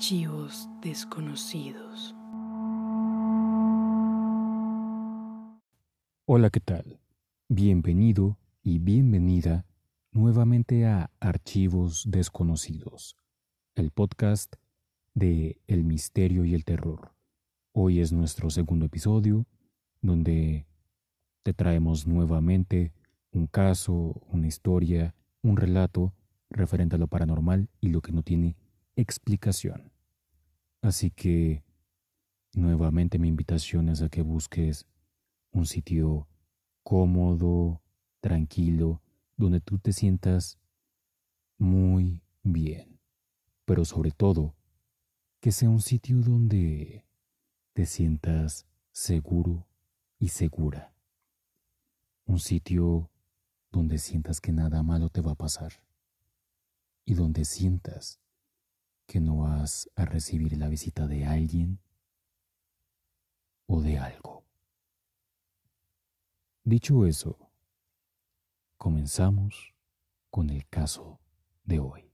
Archivos desconocidos. Hola, ¿qué tal? Bienvenido y bienvenida nuevamente a Archivos desconocidos, el podcast de El misterio y el terror. Hoy es nuestro segundo episodio donde te traemos nuevamente un caso, una historia, un relato referente a lo paranormal y lo que no tiene explicación. Así que, nuevamente mi invitación es a que busques un sitio cómodo, tranquilo, donde tú te sientas muy bien. Pero sobre todo, que sea un sitio donde te sientas seguro y segura. Un sitio donde sientas que nada malo te va a pasar y donde sientas que no vas a recibir la visita de alguien o de algo. Dicho eso, comenzamos con el caso de hoy.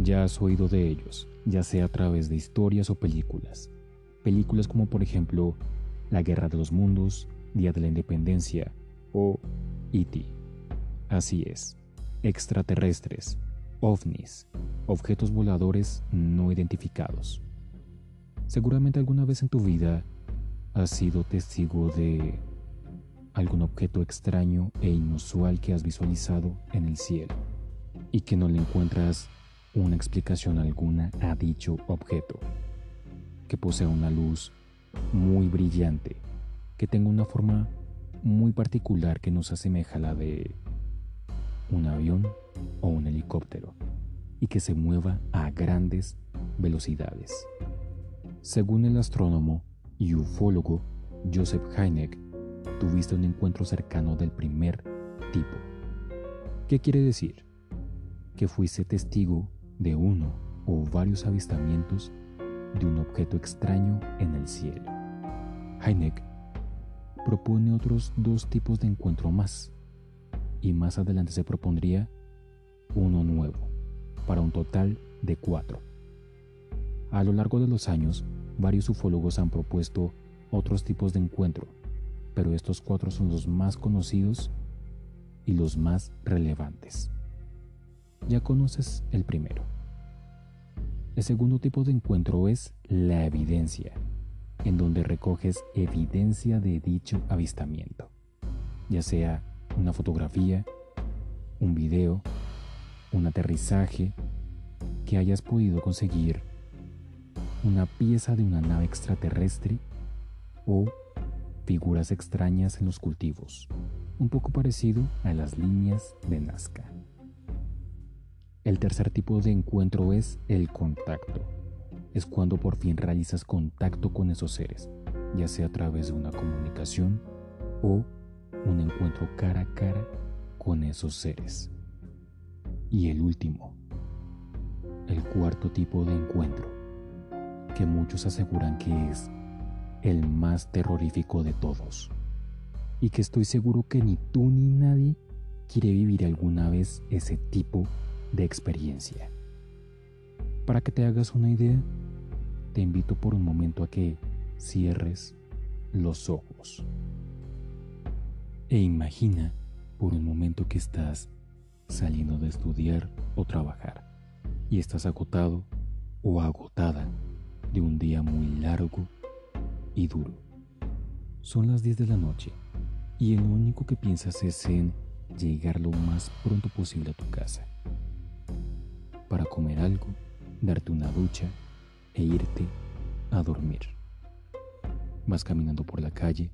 Ya has oído de ellos, ya sea a través de historias o películas. Películas como por ejemplo La Guerra de los Mundos, Día de la Independencia o E.T. Así es, extraterrestres, ovnis, objetos voladores no identificados. Seguramente alguna vez en tu vida has sido testigo de algún objeto extraño e inusual que has visualizado en el cielo y que no le encuentras una explicación alguna a dicho objeto, que posea una luz muy brillante, que tenga una forma muy particular que nos asemeja a la de un avión o un helicóptero y que se mueva a grandes velocidades. Según el astrónomo y ufólogo Joseph Hynek, tuviste un encuentro cercano del primer tipo. ¿Qué quiere decir? Que fuiste testigo de uno o varios avistamientos de un objeto extraño en el cielo. Hynek propone otros dos tipos de encuentro más, y más adelante se propondría uno nuevo, para un total de cuatro. A lo largo de los años, varios ufólogos han propuesto otros tipos de encuentro, pero estos cuatro son los más conocidos y los más relevantes. Ya conoces el primero. El segundo tipo de encuentro es la evidencia en donde recoges evidencia de dicho avistamiento, ya sea una fotografía, un video, un aterrizaje, que hayas podido conseguir una pieza de una nave extraterrestre o figuras extrañas en los cultivos, un poco parecido a las líneas de Nazca. El tercer tipo de encuentro es el contacto es cuando por fin realizas contacto con esos seres, ya sea a través de una comunicación o un encuentro cara a cara con esos seres. Y el último, el cuarto tipo de encuentro, que muchos aseguran que es el más terrorífico de todos, y que estoy seguro que ni tú ni nadie quiere vivir alguna vez ese tipo de experiencia. Para que te hagas una idea, te invito por un momento a que cierres los ojos e imagina por un momento que estás saliendo de estudiar o trabajar y estás agotado o agotada de un día muy largo y duro. Son las 10 de la noche y el único que piensas es en llegar lo más pronto posible a tu casa para comer algo, darte una ducha e irte a dormir. Vas caminando por la calle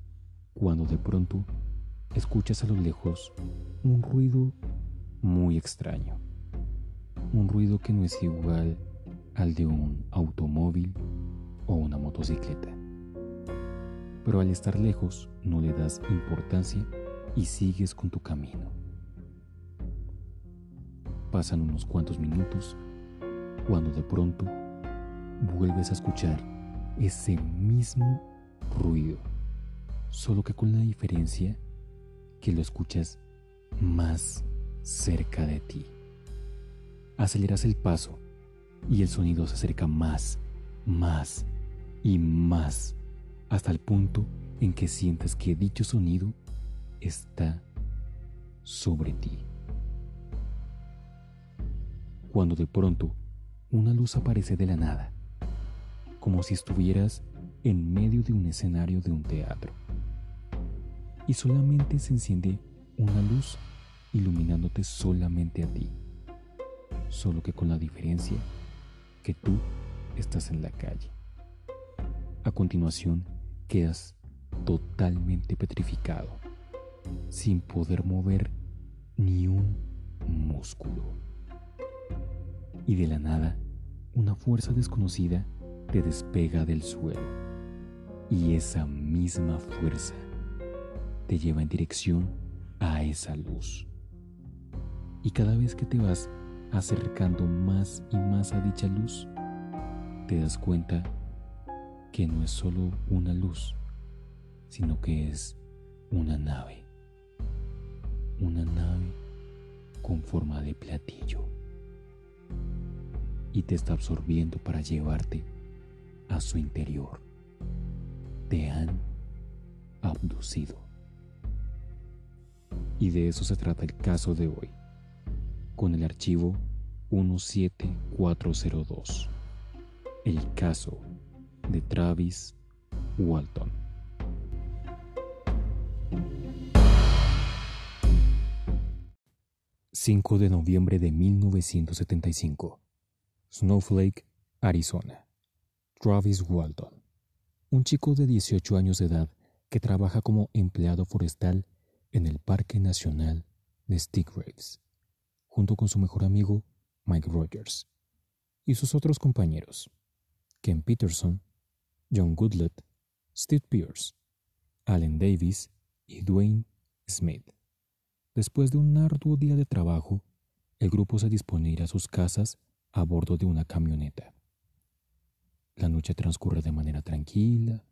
cuando de pronto escuchas a lo lejos un ruido muy extraño. Un ruido que no es igual al de un automóvil o una motocicleta. Pero al estar lejos no le das importancia y sigues con tu camino. Pasan unos cuantos minutos cuando de pronto vuelves a escuchar ese mismo ruido, solo que con la diferencia que lo escuchas más cerca de ti. Aceleras el paso y el sonido se acerca más, más y más hasta el punto en que sientes que dicho sonido está sobre ti. Cuando de pronto una luz aparece de la nada, como si estuvieras en medio de un escenario de un teatro, y solamente se enciende una luz iluminándote solamente a ti, solo que con la diferencia que tú estás en la calle. A continuación, quedas totalmente petrificado, sin poder mover ni un músculo. Y de la nada, una fuerza desconocida te despega del suelo. Y esa misma fuerza te lleva en dirección a esa luz. Y cada vez que te vas acercando más y más a dicha luz, te das cuenta que no es solo una luz, sino que es una nave. Una nave con forma de platillo. Y te está absorbiendo para llevarte a su interior. Te han abducido. Y de eso se trata el caso de hoy, con el archivo 17402. El caso de Travis Walton. 5 de noviembre de 1975. Snowflake, Arizona. Travis Walton, un chico de 18 años de edad que trabaja como empleado forestal en el Parque Nacional de Stiggraves, junto con su mejor amigo Mike Rogers y sus otros compañeros, Ken Peterson, John Goodlett, Steve Pierce, Allen Davis y Dwayne Smith. Después de un arduo día de trabajo, el grupo se dispone a ir a sus casas a bordo de una camioneta. La noche transcurre de manera tranquila,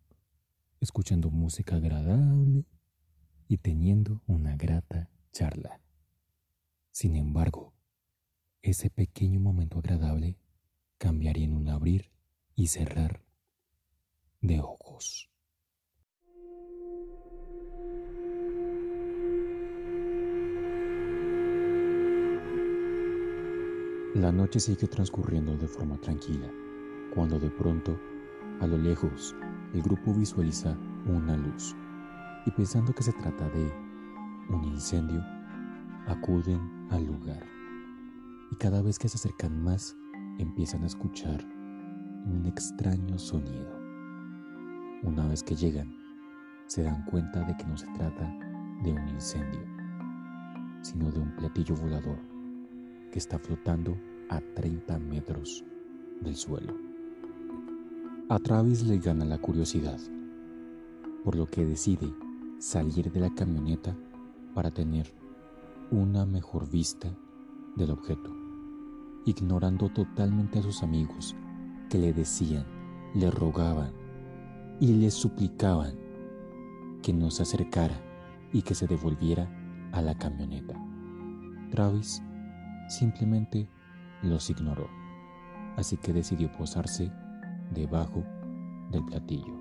escuchando música agradable y teniendo una grata charla. Sin embargo, ese pequeño momento agradable cambiaría en un abrir y cerrar de ojos. La noche sigue transcurriendo de forma tranquila, cuando de pronto, a lo lejos, el grupo visualiza una luz y pensando que se trata de un incendio, acuden al lugar. Y cada vez que se acercan más, empiezan a escuchar un extraño sonido. Una vez que llegan, se dan cuenta de que no se trata de un incendio, sino de un platillo volador está flotando a 30 metros del suelo. A Travis le gana la curiosidad, por lo que decide salir de la camioneta para tener una mejor vista del objeto, ignorando totalmente a sus amigos que le decían, le rogaban y le suplicaban que no se acercara y que se devolviera a la camioneta. Travis simplemente los ignoró, así que decidió posarse debajo del platillo.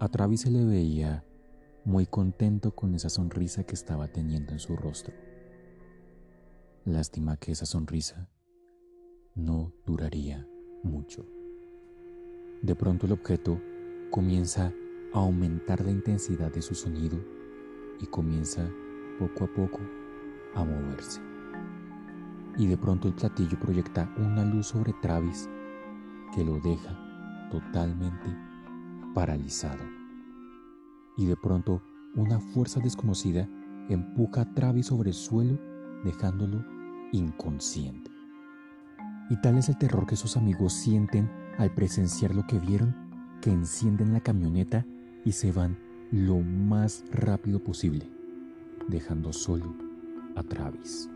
A Travis se le veía muy contento con esa sonrisa que estaba teniendo en su rostro. Lástima que esa sonrisa no duraría mucho. De pronto el objeto comienza a aumentar la intensidad de su sonido y comienza poco a poco a moverse y de pronto el platillo proyecta una luz sobre Travis que lo deja totalmente paralizado. Y de pronto una fuerza desconocida empuja a Travis sobre el suelo dejándolo inconsciente. Y tal es el terror que sus amigos sienten al presenciar lo que vieron, que encienden la camioneta y se van lo más rápido posible, dejando solo a Travis.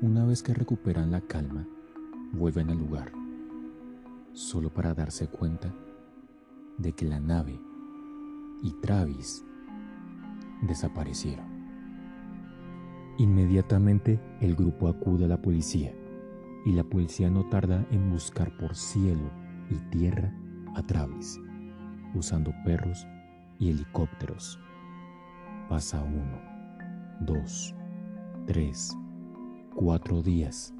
Una vez que recuperan la calma, vuelven al lugar, solo para darse cuenta de que la nave y Travis desaparecieron. Inmediatamente el grupo acude a la policía y la policía no tarda en buscar por cielo y tierra a Travis, usando perros y helicópteros. Pasa uno, dos, tres, cuatro días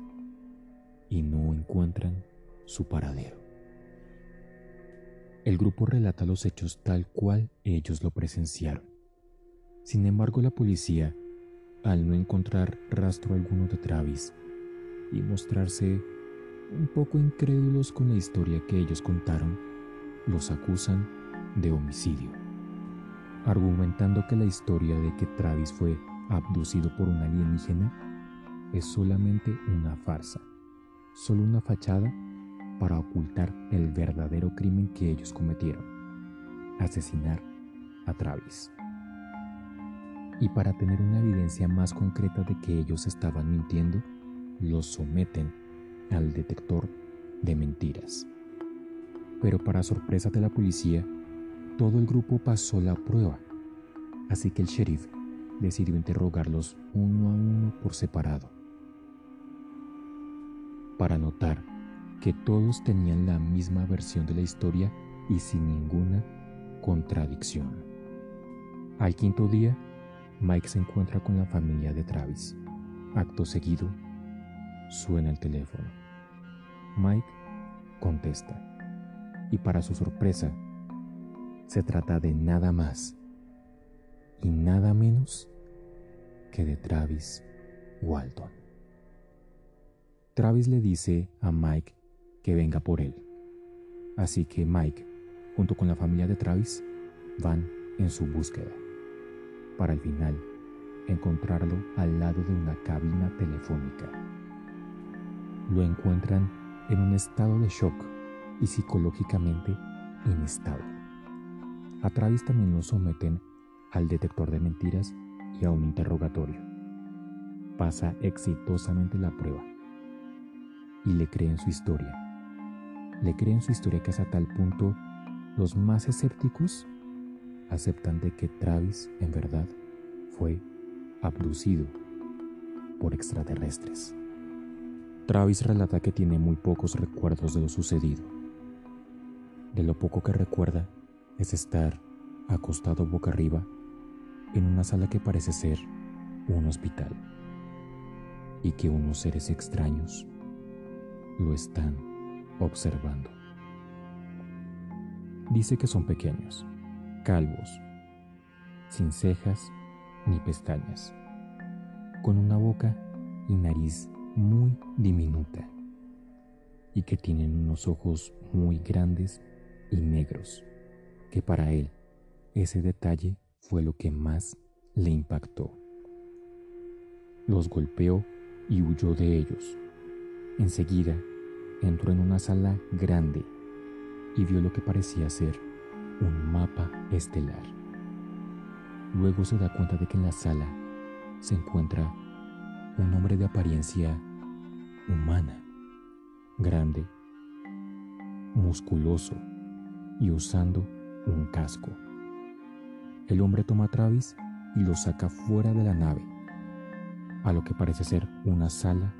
y no encuentran su paradero. El grupo relata los hechos tal cual ellos lo presenciaron. Sin embargo, la policía, al no encontrar rastro alguno de Travis y mostrarse un poco incrédulos con la historia que ellos contaron, los acusan de homicidio, argumentando que la historia de que Travis fue abducido por un alienígena es solamente una farsa, solo una fachada para ocultar el verdadero crimen que ellos cometieron, asesinar a Travis. Y para tener una evidencia más concreta de que ellos estaban mintiendo, los someten al detector de mentiras. Pero para sorpresa de la policía, todo el grupo pasó la prueba, así que el sheriff decidió interrogarlos uno a uno por separado, para notar que todos tenían la misma versión de la historia y sin ninguna contradicción. Al quinto día, Mike se encuentra con la familia de Travis. Acto seguido, suena el teléfono. Mike contesta y para su sorpresa, se trata de nada más y nada menos que de Travis Walton. Travis le dice a Mike que venga por él. Así que Mike, junto con la familia de Travis, van en su búsqueda, para al final encontrarlo al lado de una cabina telefónica. Lo encuentran en un estado de shock y psicológicamente inestable. A Travis también lo someten al detector de mentiras y a un interrogatorio. Pasa exitosamente la prueba y le creen su historia le creen su historia que hasta tal punto los más escépticos aceptan de que Travis en verdad fue abducido por extraterrestres. Travis relata que tiene muy pocos recuerdos de lo sucedido. De lo poco que recuerda es estar acostado boca arriba en una sala que parece ser un hospital y que unos seres extraños lo están observando. Dice que son pequeños, calvos, sin cejas ni pestañas, con una boca y nariz muy diminuta y que tienen unos ojos muy grandes y negros, que para él ese detalle fue lo que más le impactó. Los golpeó y huyó de ellos. Enseguida entró en una sala grande y vio lo que parecía ser un mapa estelar. Luego se da cuenta de que en la sala se encuentra un hombre de apariencia humana, grande, musculoso y usando un casco. El hombre toma a Travis y lo saca fuera de la nave, a lo que parece ser una sala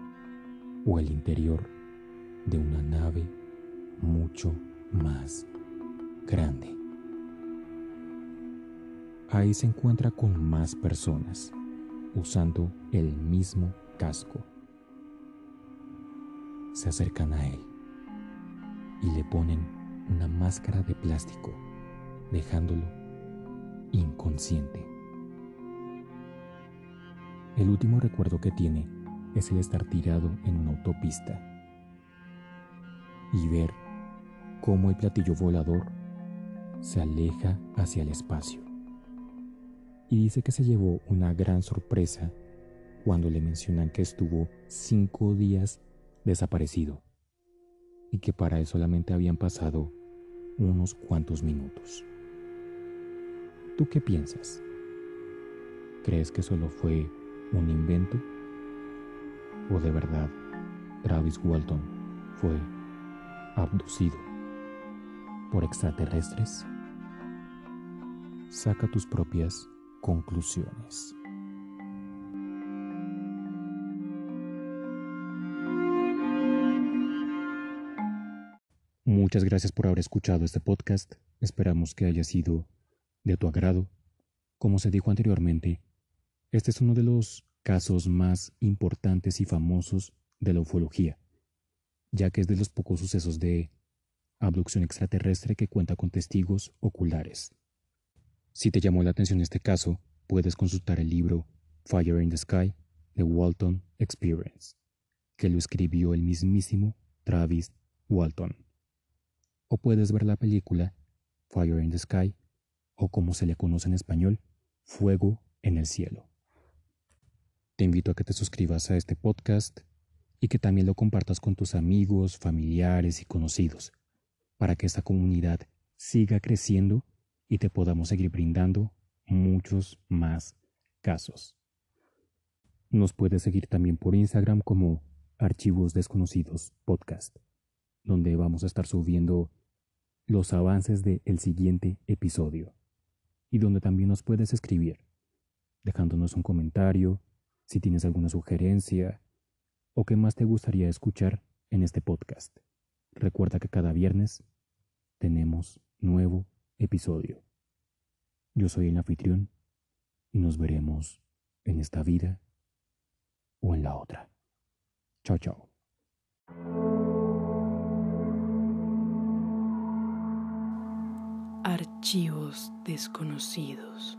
o el interior de una nave mucho más grande. Ahí se encuentra con más personas usando el mismo casco. Se acercan a él y le ponen una máscara de plástico, dejándolo inconsciente. El último recuerdo que tiene es el estar tirado en una autopista y ver cómo el platillo volador se aleja hacia el espacio. Y dice que se llevó una gran sorpresa cuando le mencionan que estuvo cinco días desaparecido y que para él solamente habían pasado unos cuantos minutos. ¿Tú qué piensas? ¿Crees que solo fue un invento? o de verdad Travis Walton fue abducido por extraterrestres? Saca tus propias conclusiones. Muchas gracias por haber escuchado este podcast. Esperamos que haya sido de tu agrado. Como se dijo anteriormente, este es uno de los casos más importantes y famosos de la ufología, ya que es de los pocos sucesos de abducción extraterrestre que cuenta con testigos oculares. Si te llamó la atención este caso, puedes consultar el libro Fire in the Sky The Walton Experience, que lo escribió el mismísimo Travis Walton. O puedes ver la película Fire in the Sky, o como se le conoce en español, Fuego en el Cielo. Te invito a que te suscribas a este podcast y que también lo compartas con tus amigos, familiares y conocidos, para que esta comunidad siga creciendo y te podamos seguir brindando muchos más casos. Nos puedes seguir también por Instagram como Archivos Desconocidos Podcast, donde vamos a estar subiendo los avances del el siguiente episodio y donde también nos puedes escribir, dejándonos un comentario, si tienes alguna sugerencia o qué más te gustaría escuchar en este podcast. Recuerda que cada viernes tenemos nuevo episodio. Yo soy el anfitrión y nos veremos en esta vida o en la otra. Chao, chao. Archivos desconocidos.